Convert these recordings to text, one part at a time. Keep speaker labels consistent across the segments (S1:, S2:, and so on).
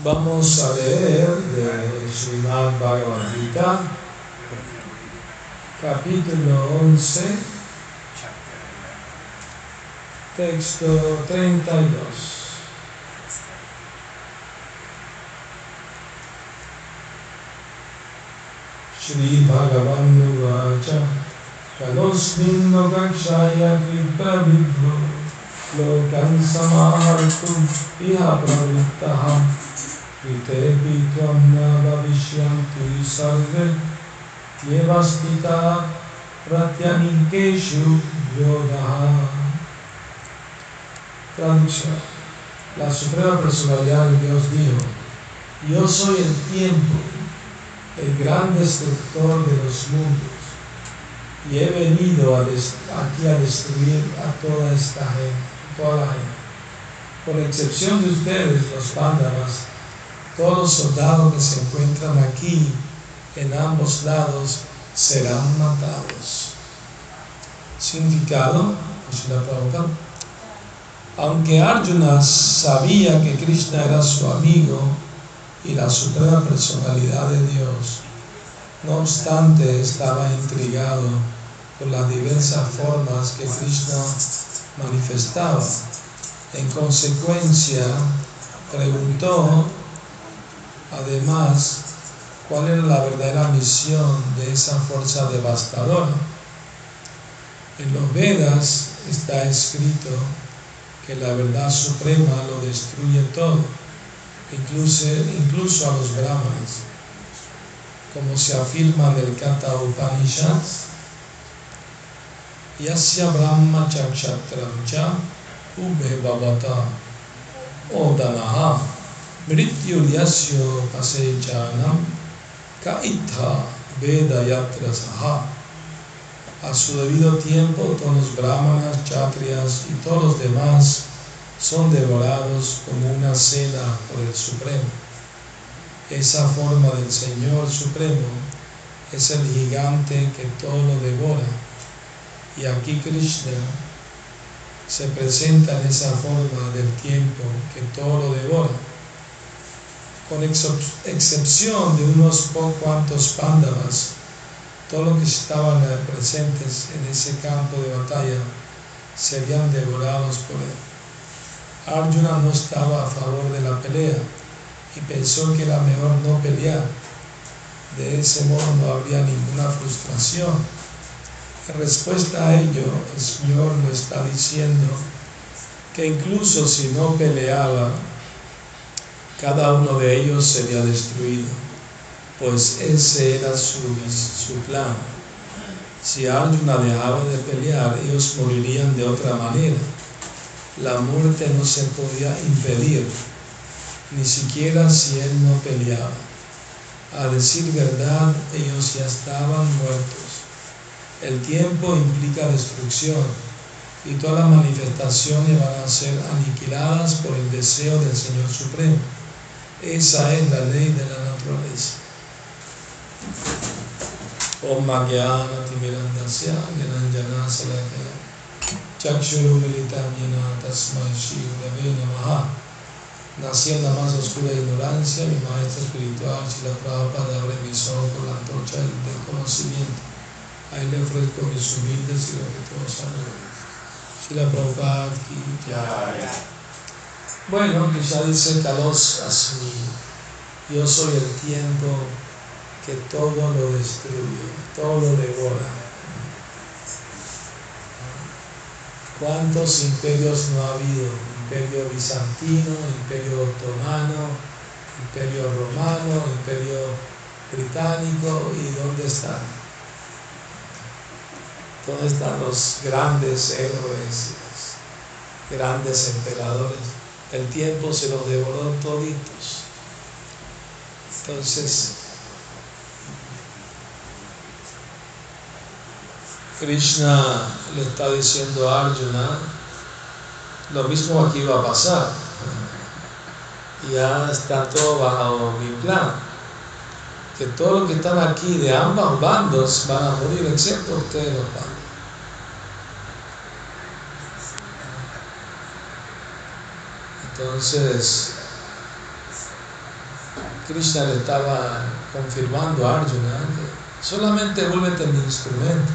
S1: Vamos a leer de Srimad Bhagavad Gita, capítulo 11, texto 32. Shri Bhagavan Uvacha Kalosmin Lokakshaya Kripa Vidho Lokan Samahartum Iha Pravittaha Itepi Traducción La Suprema Personalidad de Dios dijo Yo soy el tiempo, el gran destructor de los mundos y he venido aquí a destruir a toda esta gente, toda la gente. Por excepción de ustedes, los pándavas, todos los soldados que se encuentran aquí en ambos lados serán matados. Significado, aunque Arjuna sabía que Krishna era su amigo y la suprema personalidad de Dios, no obstante estaba intrigado por las diversas formas que Krishna manifestaba. En consecuencia, preguntó Además, ¿cuál era la verdadera misión de esa fuerza devastadora? En los Vedas está escrito que la verdad suprema lo destruye todo, incluso, incluso a los brahmanes, como se afirma en el Kata Upanishad, Yasya Brahma Chakshatram Cha Ube Babata Odanaha Yasyo pasechanam kaitha veda yatra saha. A su debido tiempo, todos los brahmanas, chatrias y todos los demás son devorados como una cena por el Supremo. Esa forma del Señor Supremo es el gigante que todo lo devora. Y aquí Krishna se presenta en esa forma del tiempo que todo lo devora con excepción de unos cuantos pándavas, todos los que estaban presentes en ese campo de batalla serían devorados por él. Arjuna no estaba a favor de la pelea y pensó que era mejor no pelear. De ese modo no habría ninguna frustración. En respuesta a ello, el Señor lo está diciendo que incluso si no peleaba, cada uno de ellos sería destruido, pues ese era su, su plan. Si Arjuna dejaba de pelear, ellos morirían de otra manera. La muerte no se podía impedir, ni siquiera si él no peleaba. A decir verdad, ellos ya estaban muertos. El tiempo implica destrucción y todas las manifestaciones van a ser aniquiladas por el deseo del Señor Supremo. Esa es la ley de la naturaleza. Om Magyana Timirandasya Gyananjana Salakaya Chakshuru Militam Yana Tasmai Shri Gurave Namaha Nací en la más oscura ignorancia, mi maestro espiritual, Shila Prabhupada, abre mis ojos por la antorcha del conocimiento. Ahí le ofrezco mis humildes y respetuosos saludos. Shila Prabhupada, ya. Bueno, que ya dice Kalos así, yo soy el tiempo que todo lo destruye, todo lo devora. ¿Cuántos imperios no ha habido? Imperio bizantino, imperio otomano, imperio romano, imperio británico, ¿y dónde están? ¿Dónde están los grandes héroes, los grandes emperadores? El tiempo se los devoró toditos. Entonces, Krishna le está diciendo a Arjuna, lo mismo aquí va a pasar. Ya está todo bajo mi plan. Que todos los que están aquí de ambos bandos van a morir, excepto ustedes los bandos. Entonces, Krishna le estaba confirmando a Arjuna solamente vuélvete mi instrumento.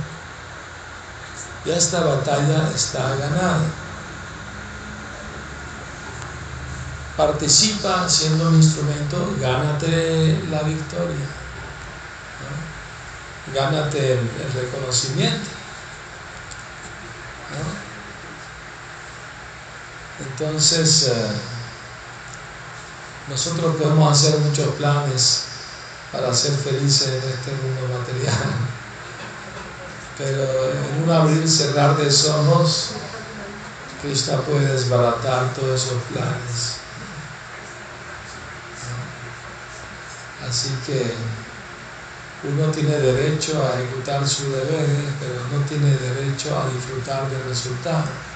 S1: Ya esta batalla está ganada. Participa siendo un instrumento, gánate la victoria. Gánate el, reconocimiento. Entonces, eh, nosotros podemos hacer muchos planes para ser felices en este mundo material, pero en un abrir y cerrar de ojos, Krishna puede desbaratar todos esos planes. Así que uno tiene derecho a ejecutar sus deberes, pero no tiene derecho a disfrutar del resultado.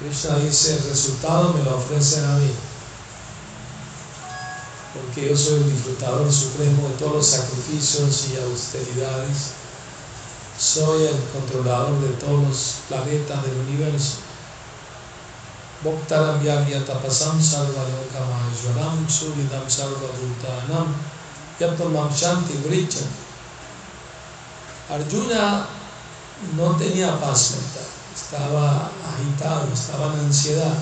S1: Krishna dice, el resultado me lo ofrecen a mí porque yo soy el disfrutador supremo de todos los sacrificios y austeridades. Soy el controlador de todos los planetas del universo. Bhaktaram tapasam salva lokama suridam salva bhutanam yatamam shanti vrichan. Arjuna no tenía paz mental, estaba agitado, estaba en ansiedad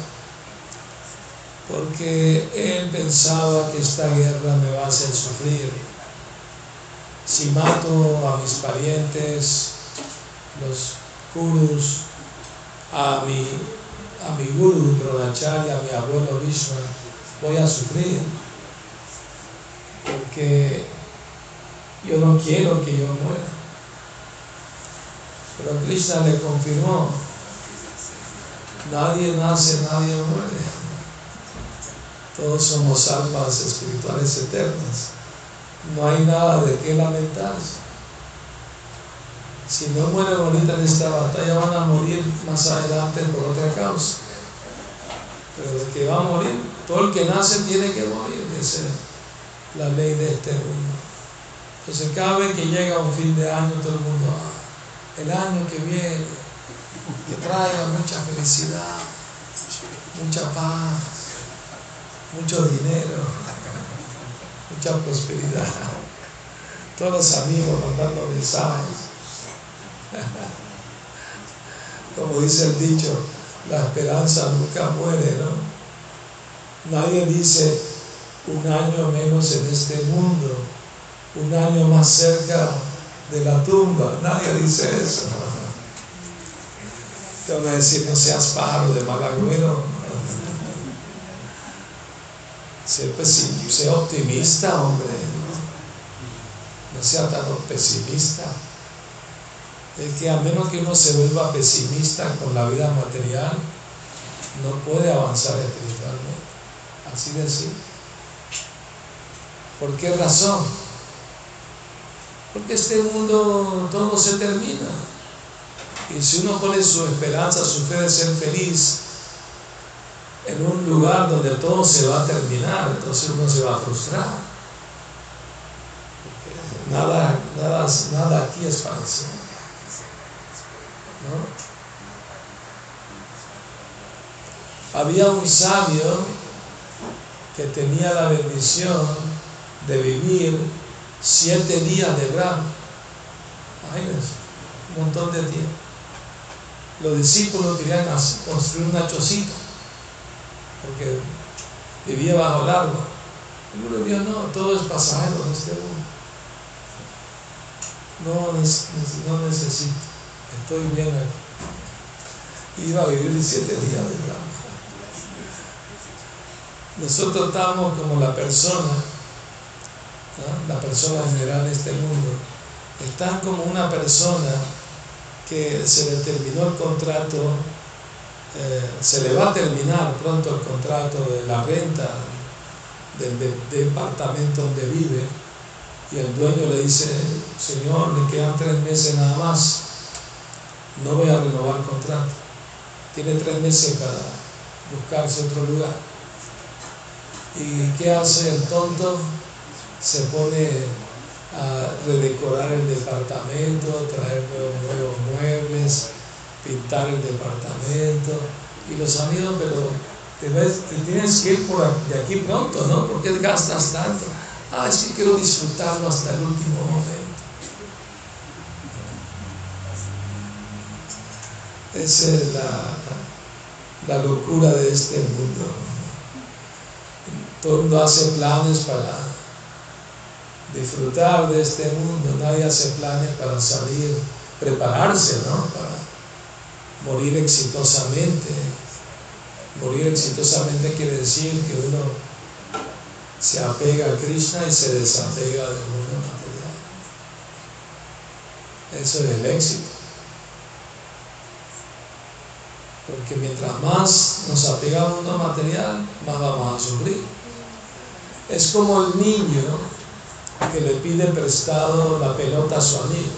S1: porque él pensaba que esta guerra me va a hacer sufrir. Si mato a mis parientes, los kurus, a mi, a mi guru Dronacharya, a mi abuelo Vishnu, voy a sufrir. Porque yo no quiero que yo muera. Pero Krishna le confirmó, nadie nace, nadie muere. Todos somos almas espirituales eternas. No hay nada de qué lamentarse. Si no mueren ahorita en esta batalla, van a morir más adelante por otra causa. Pero el que va a morir, todo el que nace tiene que morir. Esa es la ley de este mundo. Entonces, cada vez que llega un fin de año, todo el mundo, ah, el año que viene, que traiga mucha felicidad, mucha paz mucho dinero, mucha prosperidad, todos los amigos mandando mensajes. Como dice el dicho, la esperanza nunca muere, ¿no? Nadie dice un año menos en este mundo, un año más cerca de la tumba, nadie dice eso. Te van a decir, no seas pájaro de mal agüero, sea optimista, hombre. No sea tan pesimista. Es que a menos que uno se vuelva pesimista con la vida material, no puede avanzar espiritualmente. Así de así. ¿Por qué razón? Porque este mundo todo se termina. Y si uno pone su esperanza, su fe de ser feliz en un lugar donde todo se va a terminar, entonces uno se va a frustrar. Nada, nada, nada aquí es falso. Había un sabio que tenía la bendición de vivir siete días de Brahma. un montón de tiempo. Los discípulos querían construir una chocita porque vivía bajo el agua. El uno dijo, no, todo es pasajero en este mundo. No, no necesito, estoy bien aquí. Iba a vivir siete días de agua. Nosotros estamos como la persona, persona general de este mundo, están como una persona que se le terminó el contrato eh, se le va a terminar pronto el contrato de la renta del, departamento donde vive y el dueño le dice, señor, me quedan tres meses nada más, no voy a renovar el contrato. Tiene tres meses para buscarse otro lugar. ¿Y qué hace el tonto? Se pone a redecorar el departamento, traer nuevos muebles, pintar el departamento. Y los amigos, pero te, ves, te tienes que ir por de aquí pronto, ¿no? ¿Por qué gastas tanto? Ah, que quiero disfrutarlo hasta el último momento. Esa es la, la locura de este mundo. Todo el mundo hace planes para disfrutar de este mundo, nadie hace planes para salir, prepararse, ¿no? Para morir exitosamente. Morir exitosamente quiere decir que uno se apega a Krishna y se desapega del mundo material. Eso es el éxito. Porque mientras más nos apega al mundo material, más vamos a sufrir. Es como el niño que le pide prestado la pelota a su amigo.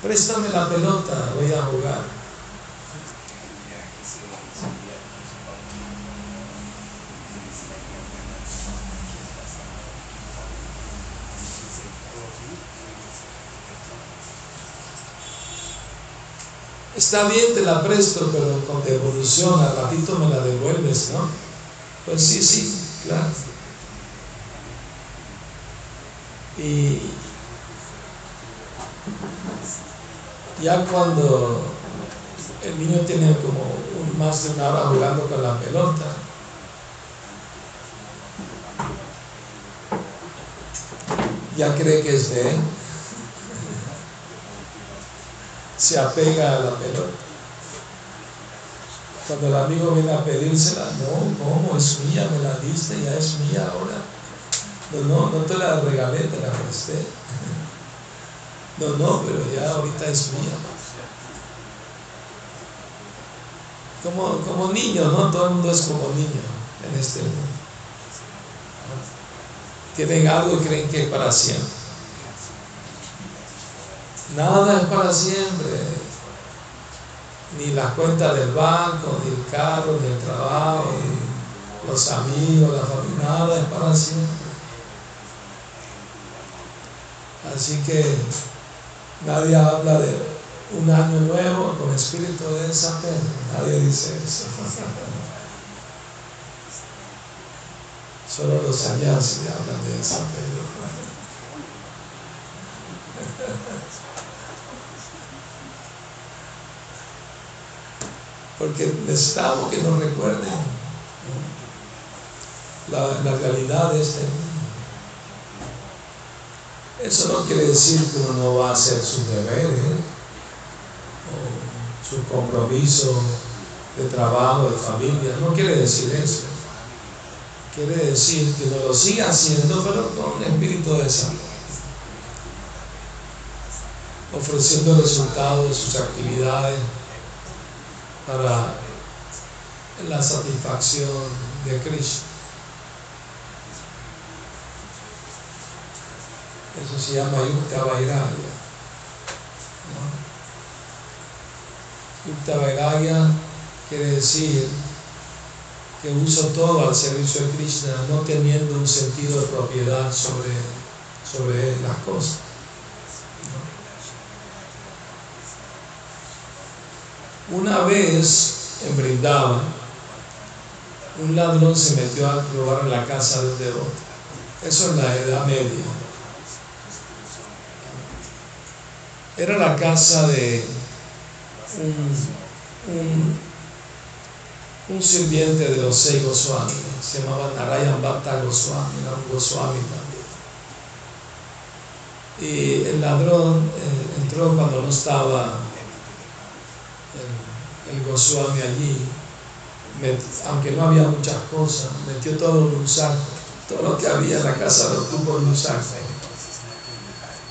S1: Préstame la pelota, voy a jugar. Está bien, te la presto, pero con devolución, al ratito me la devuelves, ¿no? Pues sí, sí, claro. Y ya cuando el niño tiene como más de una jugando con la pelota, ya cree que es de él, se apega a la pelota. Cuando el amigo viene a pedírsela, no, ¿cómo? Es mía, me la diste, ya es mía ahora. No, no, no te la regalé, te la presté. No, no, pero ya ahorita es mía. Como, como niño, ¿no? Todo el mundo es como niño en este mundo. Tienen algo y creen que es para siempre. Nada es para siempre. Ni la cuenta del banco, ni el carro, ni el trabajo, ni los amigos, la familia, nada es para siempre. Así que nadie habla de un año nuevo con espíritu de desapego. Nadie dice eso. Solo los sanyasis hablan de desapego. Porque necesitamos que nos recuerden la, la realidad de este mundo. Eso no quiere decir que uno no va a hacer sus deberes o su compromiso de trabajo, de familia. No quiere decir eso. Quiere decir que uno lo siga haciendo, pero con un espíritu de salud. Ofreciendo resultados de sus actividades para la satisfacción de Cristo. Eso se llama Yukta Vairagya. Yukta Vairagya quiere decir que uso todo al servicio de Krishna, no teniendo un sentido de propiedad sobre, sobre las cosas. Una vez en Brindavan, un ladrón se metió a robar en la casa de un devoto. Eso en la Edad Media. Era la casa de un, un, sirviente de los seis Goswami, se llamaba Narayan Bhatta Goswami, era un Goswami también. Y el ladrón eh, entró cuando no estaba el, el Goswami allí, aunque no había muchas cosas, metió todo en un saco, todo lo que había en la casa lo tuvo en un saco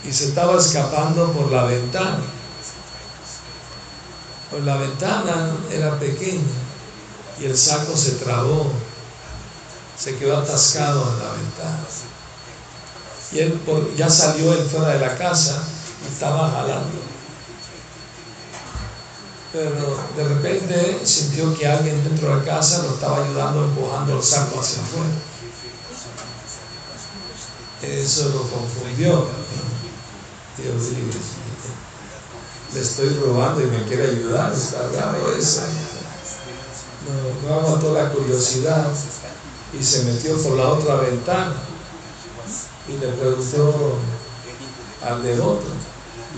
S1: y se estaba escapando por la ventana. Por la ventana era pequeña y el saco se trabó, se quedó atascado en la ventana. Y él ya salió fuera de la casa y estaba jalando. Pero de repente sintió que alguien dentro de la casa lo estaba ayudando empujando el saco hacia afuera. Eso lo confundió Dios le estoy robando y me quiere ayudar, está raro eso. No, no aguantó la curiosidad y se metió por la otra ventana. Y le preguntó al devoto,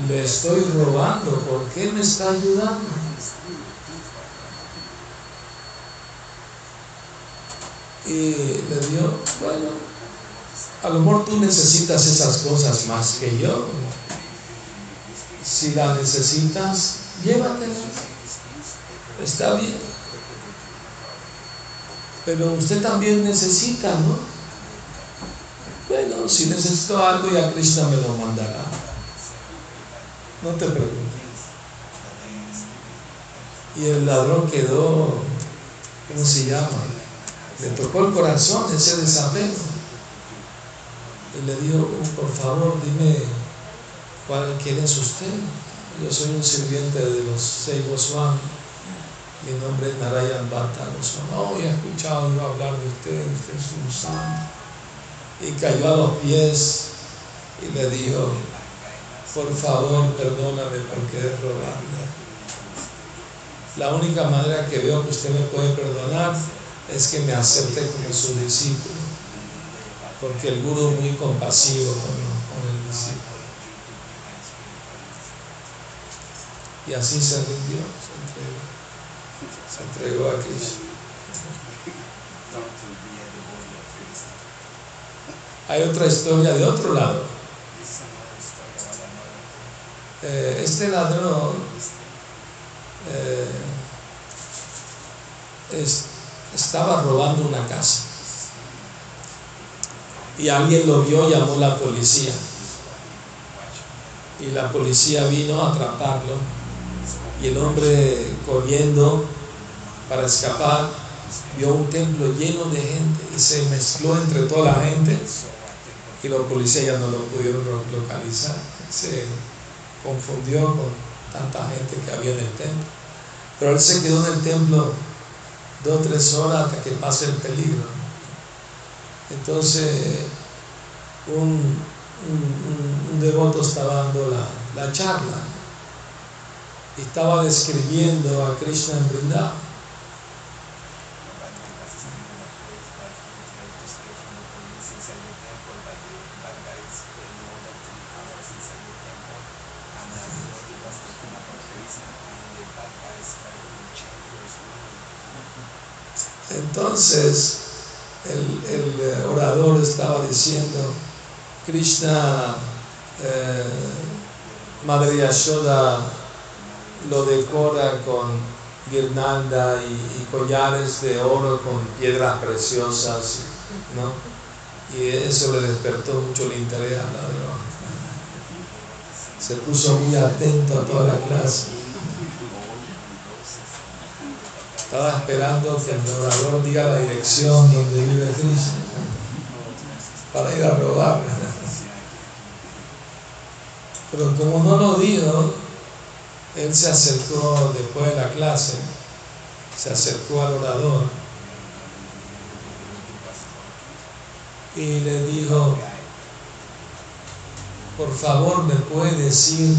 S1: le estoy robando, ¿por qué me está ayudando? Y le dio, bueno, a lo mejor tú necesitas esas cosas más que yo. Si la necesitas, llévatela. Está bien. Pero usted también necesita, ¿no? Bueno, si necesito algo, ya Krishna me lo mandará. No te preocupes. Y el ladrón quedó, ¿cómo se llama? Le tocó el corazón ese desapego. Y le dijo, por favor, dime quién es usted. Yo soy un sirviente de los seis Goswami. Mi nombre es Narayan Bhatta Goswami. Oh, he escuchado hablar de usted, usted es un santo. Y cayó a los pies y le dijo, por favor, perdóname por querer robarme. La única manera que veo que usted me puede perdonar es que me acepte como su discípulo, porque el gurú es muy compasivo con, el discípulo. Y así se rindió, se entregó, se entregó a Cristo. Hay otra historia de otro lado. Eh, este ladrón eh, estaba robando una casa y alguien lo vio, llamó a la policía y la policía vino a atraparlo y el hombre corriendo para escapar vio un templo lleno de gente y se mezcló entre toda la gente y los policías no lo pudieron localizar confundió con tanta gente que había en el templo. Pero él se quedó en el templo dos o tres horas hasta que pase el peligro. Entonces, un, devoto estaba dando la, la charla estaba describiendo a Krishna en Vrindavan. Entonces, el, eh, orador estaba diciendo, Krishna, eh, Madre Yashoda lo decora con guirnalda y, collares de oro con piedras preciosas, ¿no? Y eso le despertó mucho el interés al ladrón. Se puso muy atento a toda la clase. Estaba esperando que el orador diga la dirección donde vive Cristo para ir a robar. Pero como no lo dijo, él se acercó después de la clase, se acercó al orador y le dijo, por favor me puede decir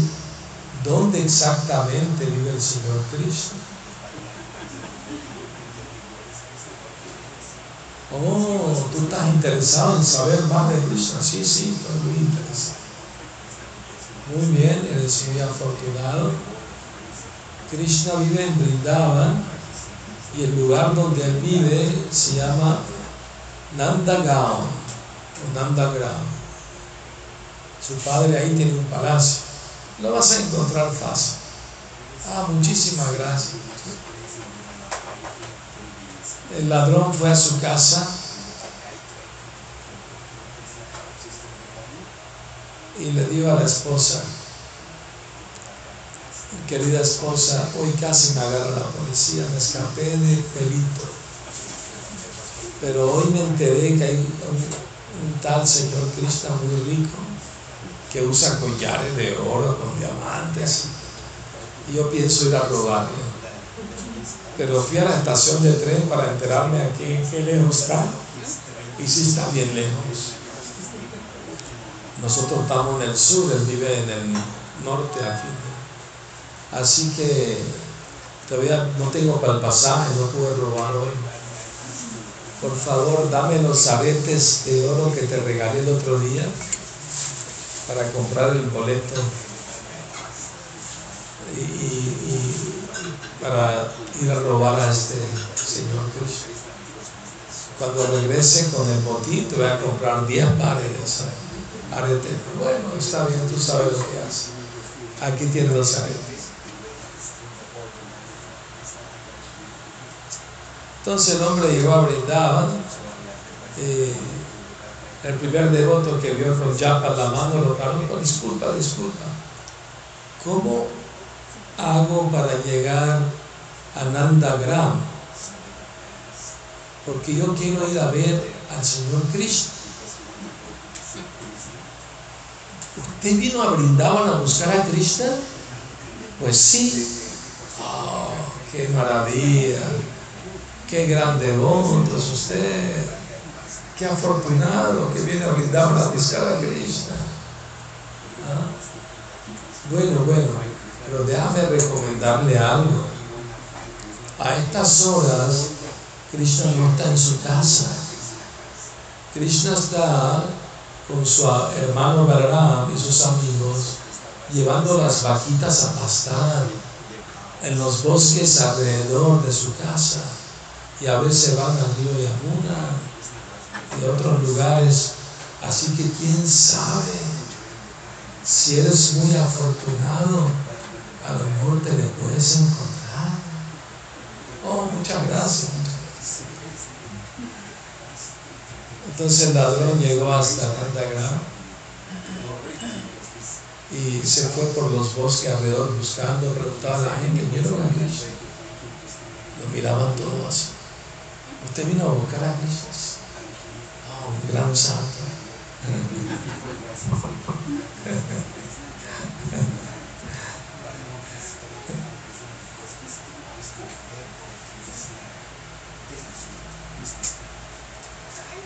S1: dónde exactamente vive el Señor Cristo. Oh, tú estás interesado en saber más de Krishna. Sí, sí, estoy muy interesado. Muy bien, eres muy afortunado. Krishna vive en Vrindavan y el lugar donde él vive se llama Nandagaon o Nandagram. Su padre ahí tiene un palacio. Lo vas a encontrar fácil. Ah, muchísimas gracias. El ladrón fue a su casa y le dijo a la esposa, querida esposa, hoy casi me agarra la policía, me escapé de pelito. Pero hoy me enteré que hay un, tal señor Cristo muy rico que usa collares de oro con diamantes. Y yo pienso ir a robarle pero fui a la estación de tren para enterarme aquí qué lejos está. Y sí está bien lejos. Nosotros estamos en el sur, él vive en el norte aquí. Así que todavía no tengo para el pasaje, no pude robar hoy. por favor, dame los aretes de oro que te regalé el otro día para comprar el boleto y, para ir a robar a este señor Cristo. Cuando regrese con el botín, te voy a comprar 10 pares aretes. Bueno, está bien, tú sabes lo que haces. Aquí tienes los aretes. Entonces el hombre llegó a brindar. Eh, el primer devoto que vio con Japa la mano lo paró con disculpa, disculpa. ¿Cómo hago para llegar a Nandagram? Porque yo quiero ir a ver al Señor Cristo. ¿Usted vino a Brindavan a buscar a Cristo? Pues sí. Oh, qué maravilla. Qué grande devoto es usted Qué afortunado que viene a brindar una buscar a Krishna. ¿Ah? Bueno, bueno, pero déjame recomendarle algo. A estas horas, Krishna no está en su casa. Krishna está con su hermano Balaram y sus amigos llevando las vaquitas a pastar en los bosques alrededor de su casa y a veces van al río Yamuna de otros lugares. Así que quién sabe, si eres muy afortunado, a lo mejor te le puedes encontrar. Oh, muchas gracias. Entonces el ladrón llegó hasta Nandagram y se fue por los bosques alrededor buscando, preguntaba a la gente, ¿vieron a? Lo miraban todos así. ¿Usted vino a buscar a Cristo? un gran santo.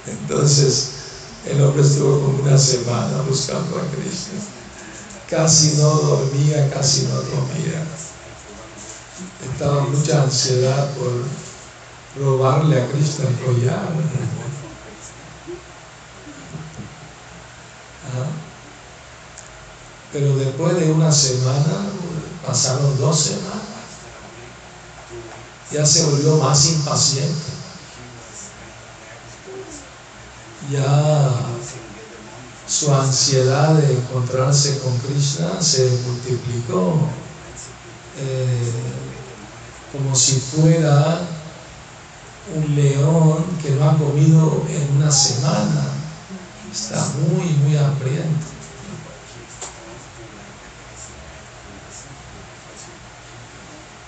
S1: Entonces, el hombre estuvo como una semana buscando a Cristo. Casi no dormía, casi no dormía. Estaba mucha ansiedad por robarle a Cristo el collar. Pero después de una semana, pasaron dos semanas, ya se volvió más impaciente. Ya su ansiedad de encontrarse con Krishna se multiplicó eh, como si fuera un león que no ha comido en una semana. Está muy, muy hambriento.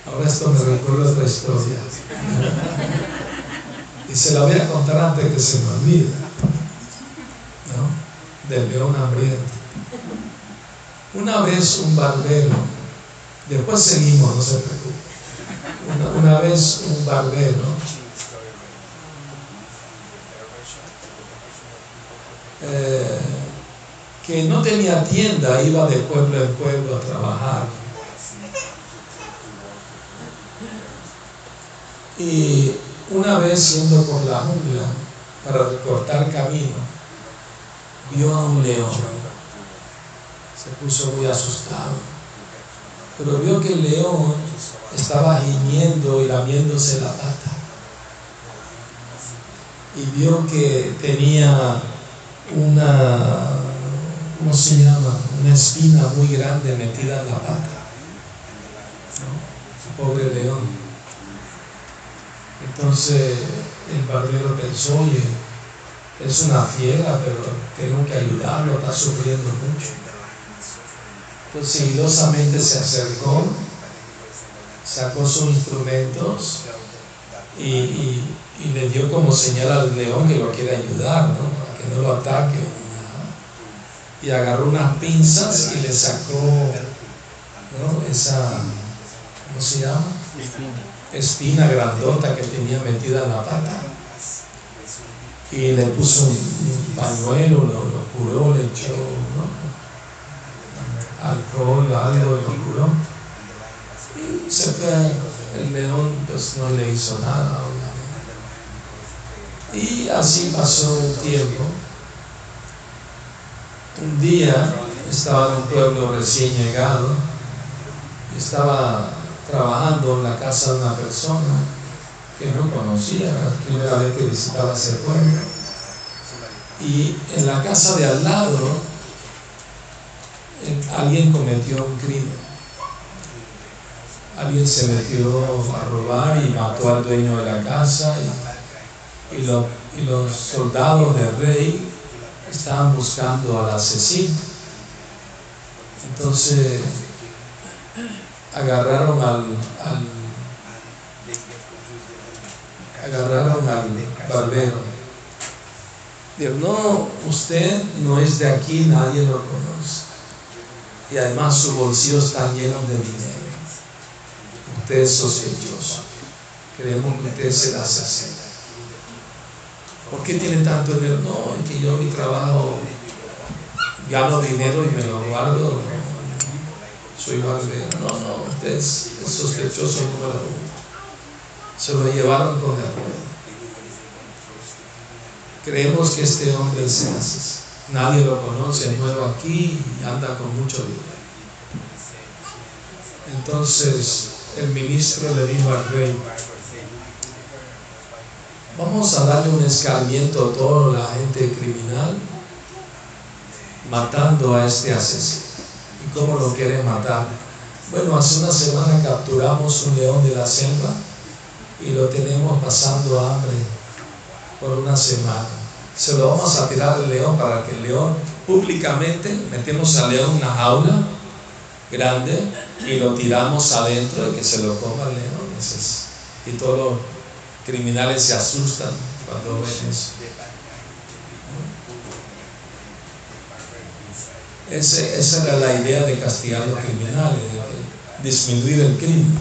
S1: Ahora esto me recuerda otra historia. Y se la voy a contar antes que se me olvide. ¿No? Del león hambriento. Una vez un barbero, después seguimos, no se preocupe. Una, vez un barbero eh, que no tenía tienda, iba de pueblo en pueblo a trabajar Y una vez yendo por la jungla para recortar camino, vio a un león. Se puso muy asustado. Pero vio que el león estaba gimiendo y lamiéndose la pata. Y vio que tenía una, ¿cómo se llama? Una espina muy grande metida en la pata. Pobre león. Entonces el barbero pensó, oye, es una fiera, pero tengo que ayudarlo, está sufriendo mucho. Entonces sigilosamente se acercó, sacó sus instrumentos y, le dio como señal al león que lo quiere ayudar, ¿no? Para que no lo ataque. Y agarró unas pinzas y le sacó esa, ¿cómo se llama? espina grandota que tenía metida en la pata. Y le puso un, pañuelo, lo, curó, le echó alcohol, algo, lo curó. Y se fue, el león pues no le hizo nada, Y así pasó el tiempo. Un día estaba en un pueblo recién llegado, estaba trabajando en la casa de una persona que no conocía, la primera vez que visitaba ese pueblo. Y en la casa de al lado alguien cometió un crimen. Alguien se metió a robar y mató al dueño de la casa y, los soldados del rey estaban buscando al asesino. Entonces agarraron al, agarraron al barbero. Dijo, no, usted no es de aquí, nadie lo conoce. Y además su bolsillo está lleno de dinero. Usted es sospechoso. Queremos que usted se la asesino. ¿Por qué tiene tanto dinero? No, es que yo mi trabajo gano dinero y me lo guardo. Soy barbero. No, no, usted es, sospechoso número uno. Se lo llevaron con el Creemos que este hombre se hace. Nadie lo conoce, es nuevo aquí y anda con mucho dinero. Entonces el ministro le dijo al rey, vamos a darle un escarmiento a toda la gente criminal matando a este asesino. ¿Y cómo lo quieren matar? Bueno, hace una semana capturamos un león de la selva y lo tenemos pasando hambre por una semana se lo vamos a tirar al león para que el león públicamente metemos al león en una jaula grande y lo tiramos adentro y que se lo coma el león. Y todos los criminales se asustan cuando ven eso. esa era la idea de castigar a los criminales, de disminuir el crimen,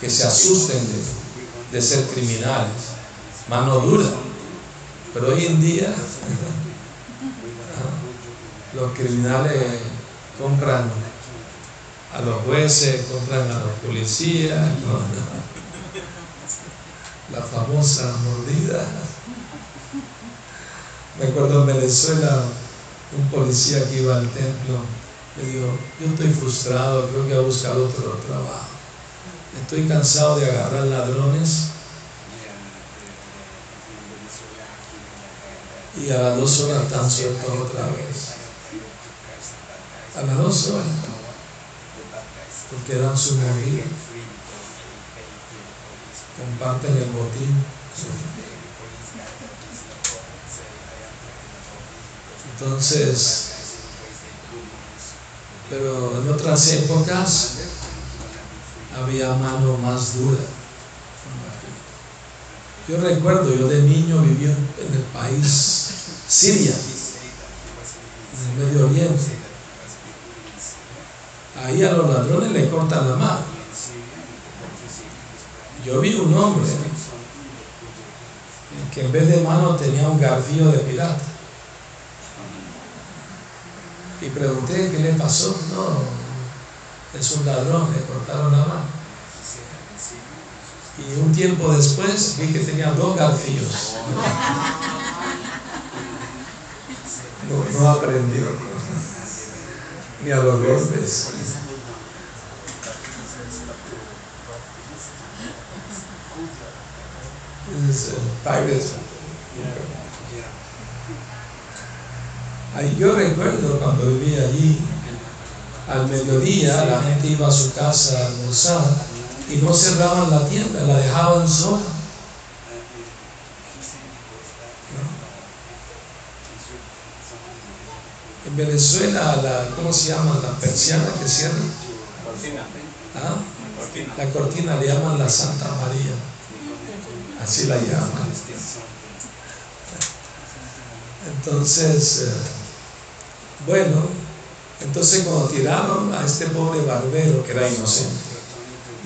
S1: que se asusten de, de ser criminales. Mano dura. Pero hoy en día los criminales compran a los jueces, compran a los policías, la famosa mordida. Me acuerdo en Venezuela, un policía que iba al templo, le dijo, yo estoy frustrado, creo que a buscar otro trabajo. Estoy cansado de agarrar ladrones y a las dos horas están sueltos otra vez. A las dos horas, porque dan su movida, comparten el botín. Entonces, pero en otras épocas había mano más dura. Yo recuerdo, yo de niño viví en el país Siria, en el Medio Oriente. Ahí a los ladrones le cortan la mano. Yo vi un hombre que en vez de mano tenía un garfío de pirata. Y pregunté qué le pasó. No, es un ladrón, le cortaron la mano. Y un tiempo después vi que tenía dos garfillos. No, no aprendió ni a los golpes. Ahí yo recuerdo cuando vivía allí, al mediodía la gente iba a su casa a almorzar y no cerraban la tienda, la dejaban sola. En Venezuela, la, ¿cómo se llama? La persiana que cierra. Cortina. ¿Ah? La cortina le llaman la Santa María. Así la llaman. Entonces, eh, bueno, entonces cuando tiraron a este pobre barbero que era inocente,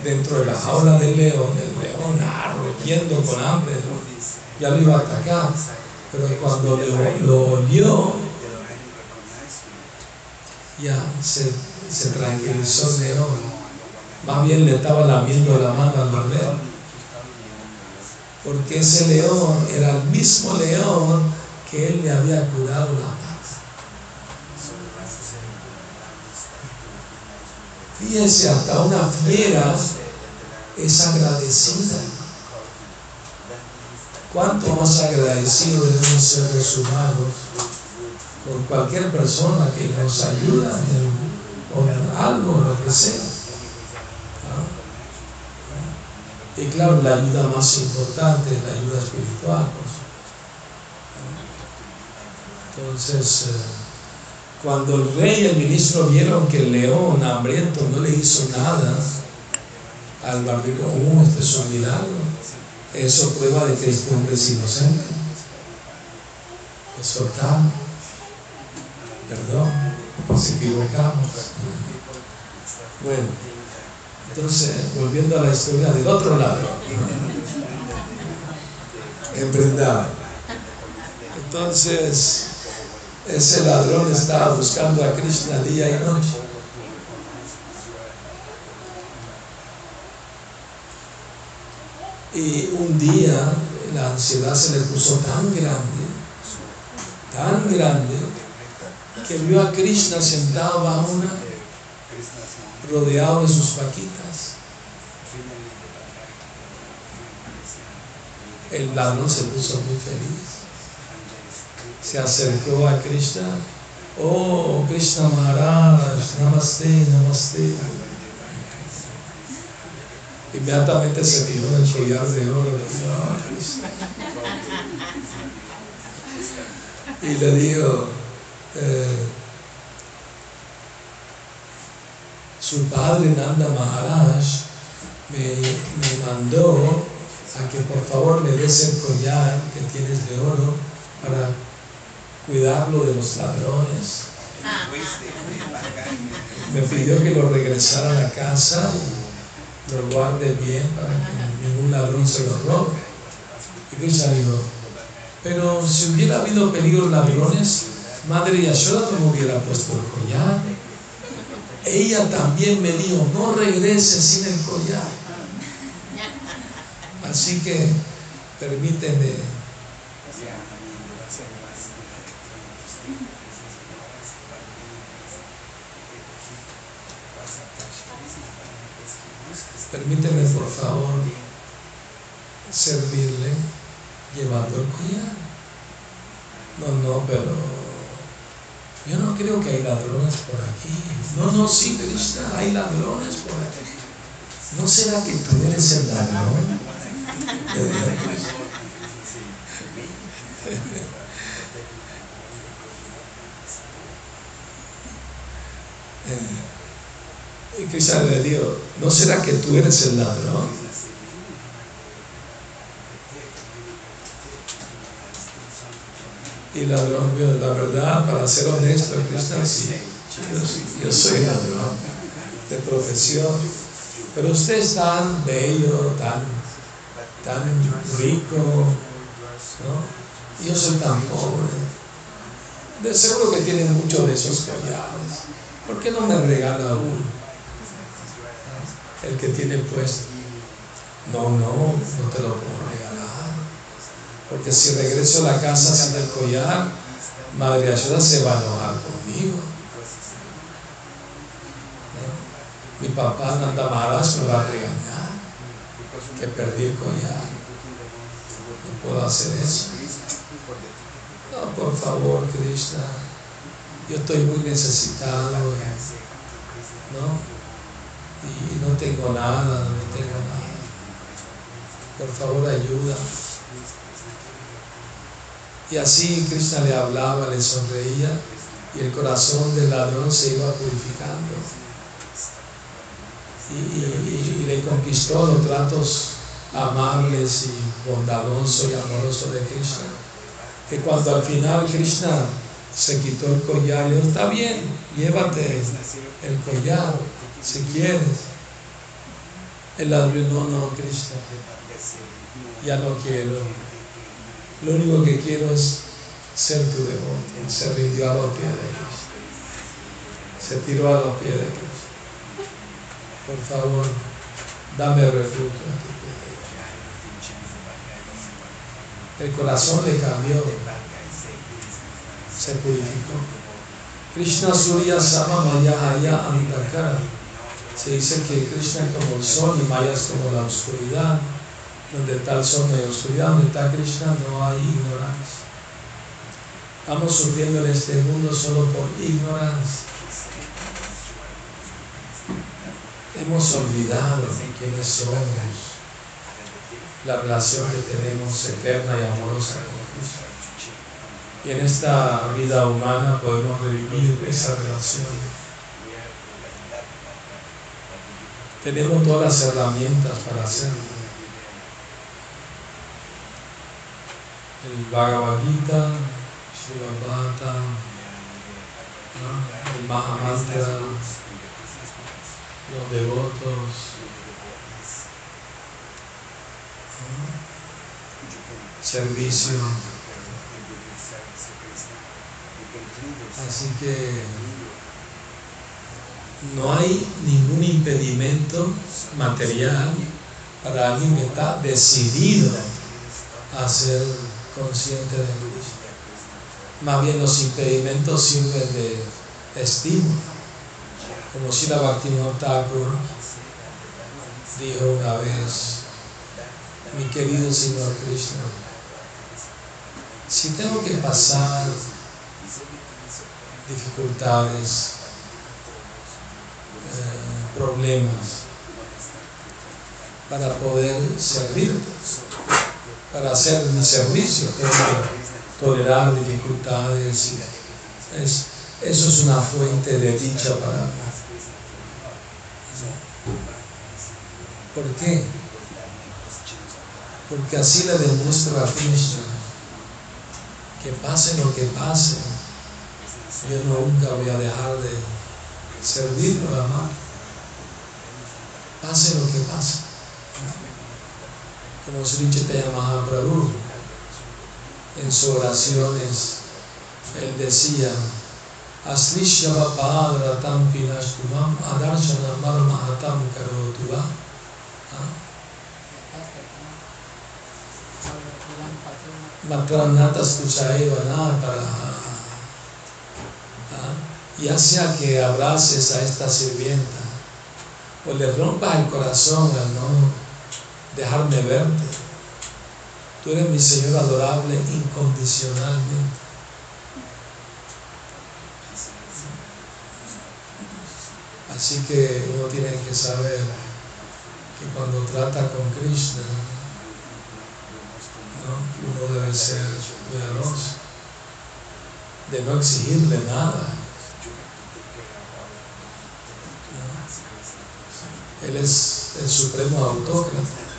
S1: dentro de la jaula del león, el león arrollando con hambre, ya lo iba a atacar, pero cuando lo, lo olió, ya se, se tranquilizó el león, más bien le estaba lamiendo la mano al barbero. Porque ese león era el mismo león que él le había curado la paz. Fíjense, hasta una fiera es agradecida. ¿Cuánto más agradecido debemos ser los humanos por cualquier persona que nos ayuda en, algo, lo que sea? Y claro, la ayuda más importante es la ayuda espiritual. Entonces, eh, cuando el rey y el ministro vieron que el león hambriento no le hizo nada al barbero, oh, este es un milagro. Eso prueba de que este hombre es inocente. Es Perdón, nos equivocamos. Bueno. Entonces, volviendo a la historia del otro lado, emprendado. Entonces, ese ladrón estaba buscando a Krishna día y noche. Y un día la ansiedad se le puso tan grande, tan grande, que vio a Krishna sentado bajo una rodeado de sus vaquitas. El ladrón se puso muy feliz. Se acercó a Krishna. Oh, Krishna Maharaj, Namaste, Namaste. Inmediatamente se tiró el collar de oro. Y le dijo, eh, su padre Nanda Maharaj me, mandó a que por favor le des el collar que tienes de oro para cuidarlo de los ladrones. Me pidió que lo regresara a la casa lo guarde bien para que ningún ladrón se lo robe. Y Krishna dijo, pero si hubiera habido peligro ladrones, Madre Yashoda no me hubiera puesto el collar ella también me dijo, no regreses sin el collar. Así que permíteme permíteme por favor servirle llevando el collar. No, no, pero yo no creo que hay ladrones por aquí. No, no, sí, Krishna, hay ladrones por aquí. ¿No será que tú eres el ladrón? y Krishna le dijo, ¿no será que tú eres el ladrón? Y ladrón, la verdad, para ser honesto, Krishna, sí, yo, soy ladrón de profesión, pero usted es tan bello, tan, tan rico, ¿no? Yo soy tan pobre. De seguro que tiene muchos de esos collares. ¿Por qué no me regala uno? El que tiene puesto. No, no, no te lo puedo porque si regreso a la casa sin el collar, Madre Ayuda se va a enojar conmigo. Mi papá Nanda Maharaj me va a regañar que perdí el collar. No puedo hacer eso. No, por favor, Krishna. Yo estoy muy necesitado. ¿No? Y no tengo nada, no tengo nada. Por favor, ayuda. Y así Krishna le hablaba, le sonreía y el corazón del ladrón se iba purificando. Y, le conquistó los tratos amables y bondadosos y amorosos de Krishna. Que cuando al final Krishna se quitó el collar, le dijo, está bien, llévate el collar si quieres. El ladrón, no, no, Krishna, ya no quiero lo único que quiero es ser tu devoto. Se rindió a los pies de Cristo. Se tiró a los pies de Cristo. Por favor, dame refugio a tu El corazón le cambió, se purificó. Krishna Surya Sama Maya Haya Antakara. Se dice que Krishna es como el sol y Maya como la oscuridad. Donde está el sol no oscuridad, donde está Krishna no hay ignorancia. Estamos sufriendo en este mundo solo por ignorancia. Hemos olvidado quiénes somos, la relación que tenemos eterna y amorosa con Cristo. Y en esta vida humana podemos revivir esa relación. Tenemos todas las herramientas para hacerlo. El Bhagavad Gita, Shiva el Mahamantra, los devotos. Servicio. Así que no hay ningún impedimento material para alguien que está decidido a ser consciente de Cristo. Más bien los impedimentos sirven de estímulo como si la Thakur dijo una vez, mi querido Señor Krishna, si tengo que pasar dificultades, eh, problemas, para poder servirte, para hacer mi servicio, tengo tolerar dificultades. Es, eso es una fuente de dicha para mí. ¿Por qué? Porque así le demuestra a Krishna que pase lo que pase, yo nunca voy a dejar de servirlo, amar. Pase lo que pase. Como Sri Chaitanya Mahaprabhu, en sus oraciones, él decía, Aslishyava padratam pinashtumam adarshana mahatam karotuva ya sea que abraces a esta sirvienta o le rompas el corazón al no dejarme verte, tú eres mi Señor adorable incondicionalmente. Así que uno tiene que saber que cuando trata con Krishna, uno debe ser cuidadoso de no exigirle nada. Él es el supremo autócrata.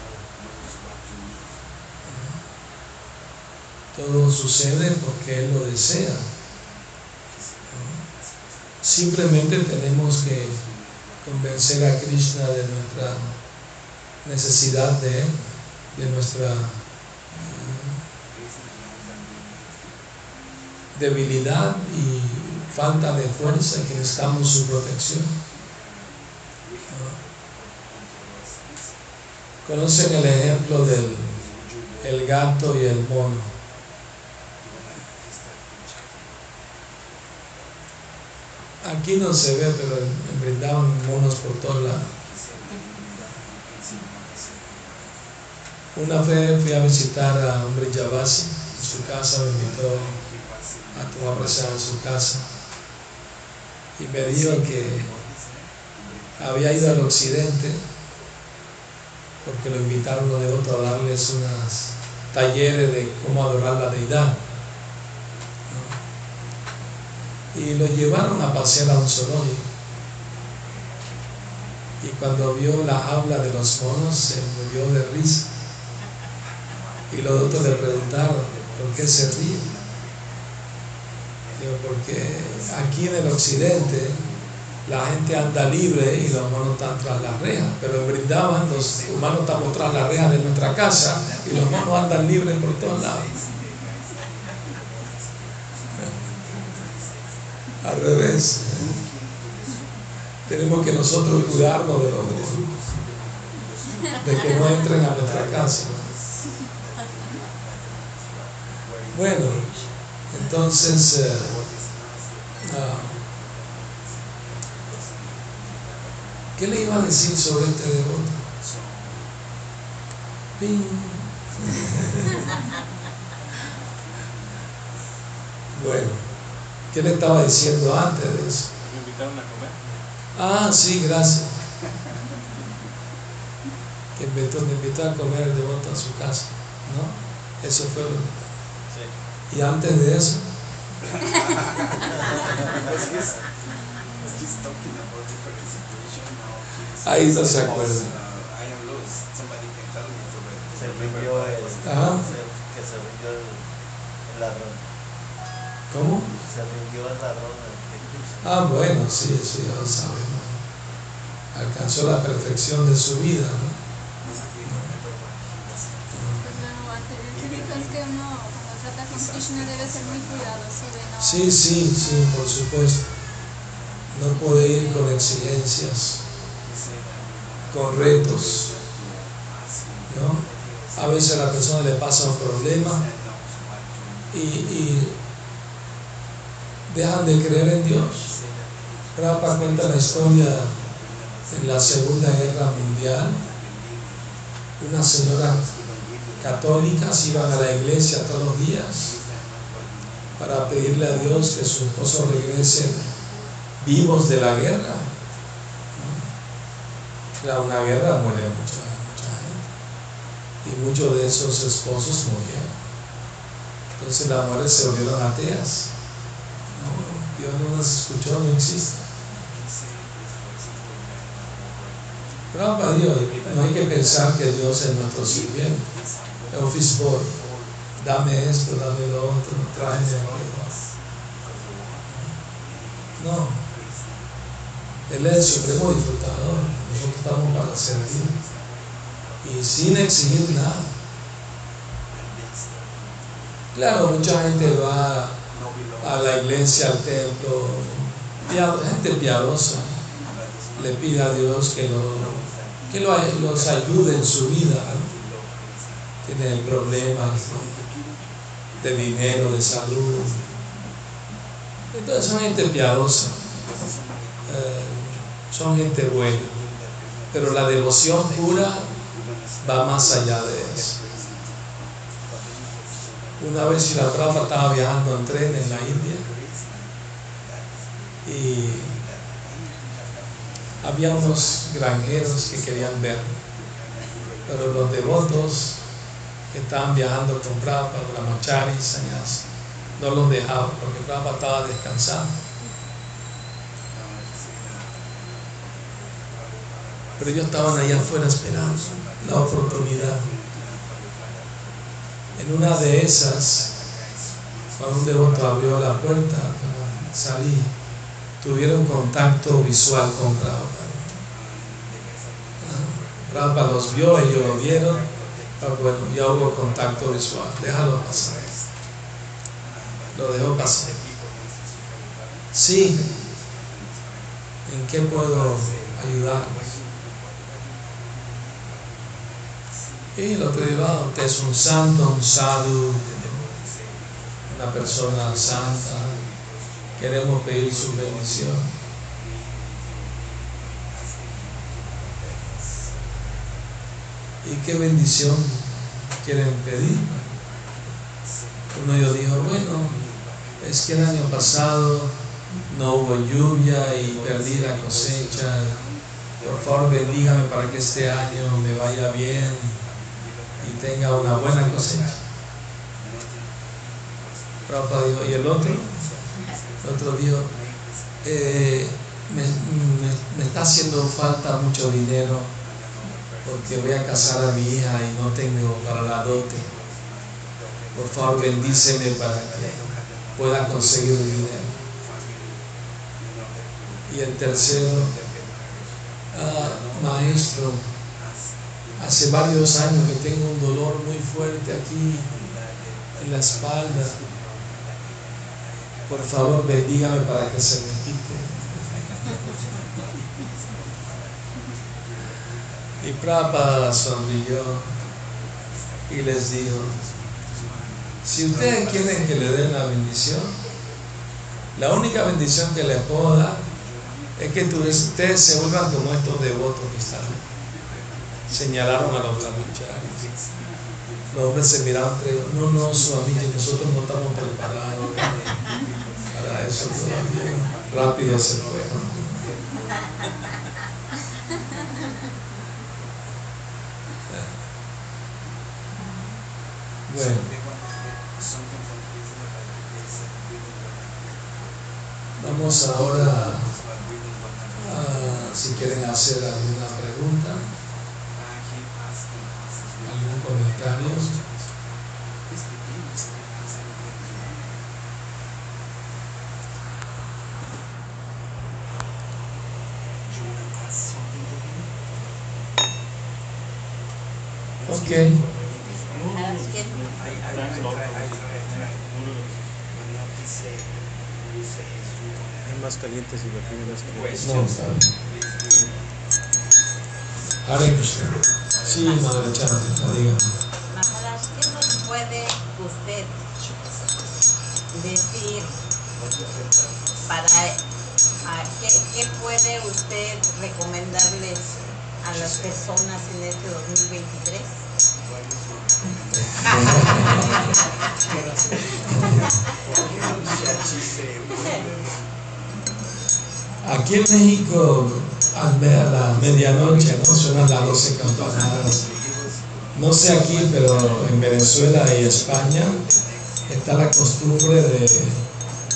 S1: Todo sucede porque Él lo desea. Simplemente tenemos que convencer a Krishna de nuestra necesidad de, de nuestra debilidad y falta de fuerza que necesitamos su protección. Conocen el ejemplo del el gato y el mono. Aquí no se ve, pero brindaban monos por todos lados. Una vez fui a visitar a un Brillabasi en su casa, me invitó a tomar presente en su casa y me dijo que había ido al occidente porque lo invitaron los devotos a darles unos talleres de cómo adorar la deidad. Y lo llevaron a pasear a un zoológico. Y cuando vio la jaula de los monos se murió de risa. Y los otros le preguntaron, ¿por qué se ríe? Digo, porque aquí en el occidente la gente anda libre y los humanos están tras las rejas, pero Brindaban los humanos estamos tras las rejas de nuestra casa y los humanos andan libres por todos lados. Al revés. Tenemos que nosotros cuidarnos de los de que no entren a nuestra casa. Bueno, entonces, eh, ah, ¿qué le iba a decir sobre este devoto? bueno, ¿qué le estaba diciendo antes de eso?
S2: Me invitaron a comer.
S1: Ah, sí, gracias. Que me invitó a comer el devoto a su casa, ¿no? Eso fue lo
S2: Sí.
S1: Y antes de eso, Ahí no se acuerda.
S3: Se rindió el, que se rindió el, el ladrón.
S1: ¿cómo?
S3: Se rindió el ladrón del Cristo.
S1: Ah, bueno, sí, eso ya lo sabemos. Alcanzó la perfección de su vida, ¿no?
S4: Pues bueno, anteriormente es que uno cuando trata con Krishna debe ser muy cuidadoso de no...
S1: Sí, sí, sí, por supuesto. No puede ir con exigencias, con retos, ¿no? A veces a la persona le pasa un problema y, y dejan de creer en Dios. Prabhupada cuenta la historia en la Segunda Guerra Mundial. Una señora católicas iban a la iglesia todos los días para pedirle a Dios que su esposo regrese vivos de la guerra. Era una guerra, muere mucha, mucha gente. Y muchos de esos esposos murieron. Entonces las mujeres se volvieron ateas. Dios no las escuchó, no existe. Para Dios, no hay que pensar que Dios es nuestro sirviente. Office boy, dame esto, dame lo otro, tráeme aquello. No. Él es el supremo disfrutador. Nosotros estamos para servir. Y sin exigir nada. Claro, mucha gente va a la iglesia, al templo, gente piadosa, le pide a Dios que, lo, que lo- los ayude en su vida. ¿no? Tienen problemas de dinero, de salud. Entonces son gente piadosa, eh, son gente buena, pero la devoción pura va más allá de eso. Una vez si la Prabhupada estaba viajando en tren en la India y había unos granjeros que querían ver, pero los devotos que estaban viajando con Prabhupada, Brahmachari, Sannyasi, no los dejaban porque Prabhupada estaba descansando. Pero ellos estaban allá afuera esperando la oportunidad. En una de esas, cuando un devoto abrió la puerta para salir, tuvieron contacto visual con Prabhupada. Prabhupada los vio, ellos lo vieron, pero bueno, ya hubo contacto visual, déjalo pasar. Lo dejó pasar. Sí, ¿en qué puedo ayudar? Y lo que usted es un santo, un sadhu, una persona santa, queremos pedir su bendición. ¿Y qué bendición quieren pedir? Uno ellos dijo, bueno, es que el año pasado no hubo lluvia y perdí la cosecha. Por favor, bendígame para que este año me vaya bien y tenga una buena cosecha. Prabhupada dijo, ¿y el otro? El otro dijo, "Eh, me, está haciendo falta mucho dinero porque voy a casar a mi hija y no tengo para la dote. Por favor, bendíceme para que pueda conseguir dinero. Y el tercero, "Ah, maestro, hace varios años que tengo un dolor muy fuerte aquí en la espalda. Por favor, bendígame para que se me quite. Y Prabhupada sonrió y les dijo, Si ustedes quieren que le den la bendición, la única bendición que les puedo dar es que ustedes se vuelvan como estos devotos que están. Señalaron a los brahmacharis. Los hombres se miraron entre ellos. No, no, su amigo, nosotros no estamos preparados para eso todavía. Rápido se fue. Bueno. Vamos ahora a, si quieren hacer alguna pregunta, Ok.
S2: Hay más calientes y vertidos más calientes.
S1: No. Hare Krishna. Sí, Madre Chanta, dígame.
S5: Maharaj, ¿qué nos puede usted decir para a qué, qué puede usted recomendarles a las personas en este 2023?
S1: Aquí en México, a la medianoche, ¿no? Suenan las 12 campanadas. No sé aquí, pero en Venezuela y España está la costumbre de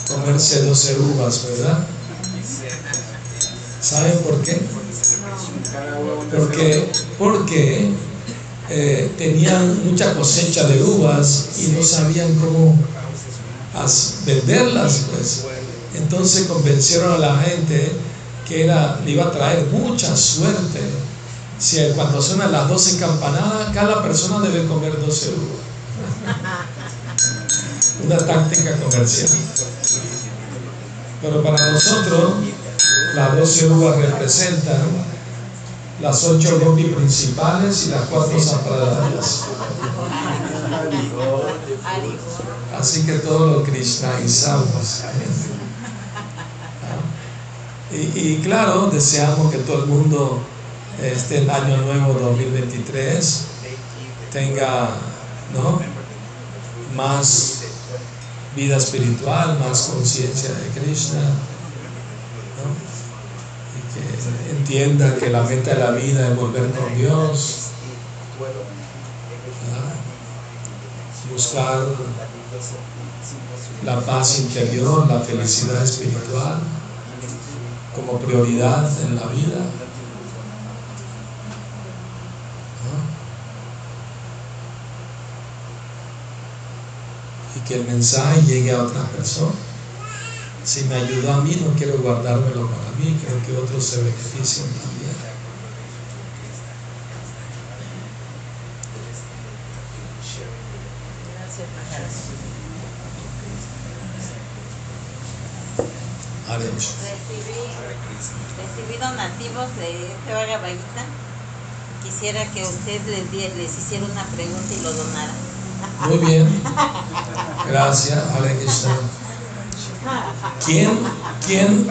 S1: comerse 12 uvas, ¿verdad? ¿Saben por qué? Porque, porque eh, tenían mucha cosecha de uvas y no sabían cómo as- venderlas, pues. Entonces convencieron a la gente que le iba a traer mucha suerte. Si cuando suenan las 12 campanadas, cada persona debe comer 12 uvas. Una táctica comercial. Pero para nosotros, las 12 uvas representan las 8 gopis principales y las 4 sampradayas. Así que todos lo krishnaizamos. Y, y claro, deseamos que todo el mundo este el año nuevo 2023 tenga ¿no? más vida espiritual, más conciencia de Krishna. Que entienda que la meta de la vida es volver con Dios. ¿verdad? Buscar la paz interior, la felicidad espiritual como prioridad en la vida. ¿no? Y que el mensaje llegue a otras personas. Si me ayudó a mí, no quiero guardármelo para mí, quiero que otros se beneficien también.
S5: Gracias. Recibí, recibí donativos de este Bhagavad Gita. Quisiera que usted les, les hiciera una pregunta y lo donara.
S1: Muy bien. Gracias, Hare Krishna. ¿Quién, quién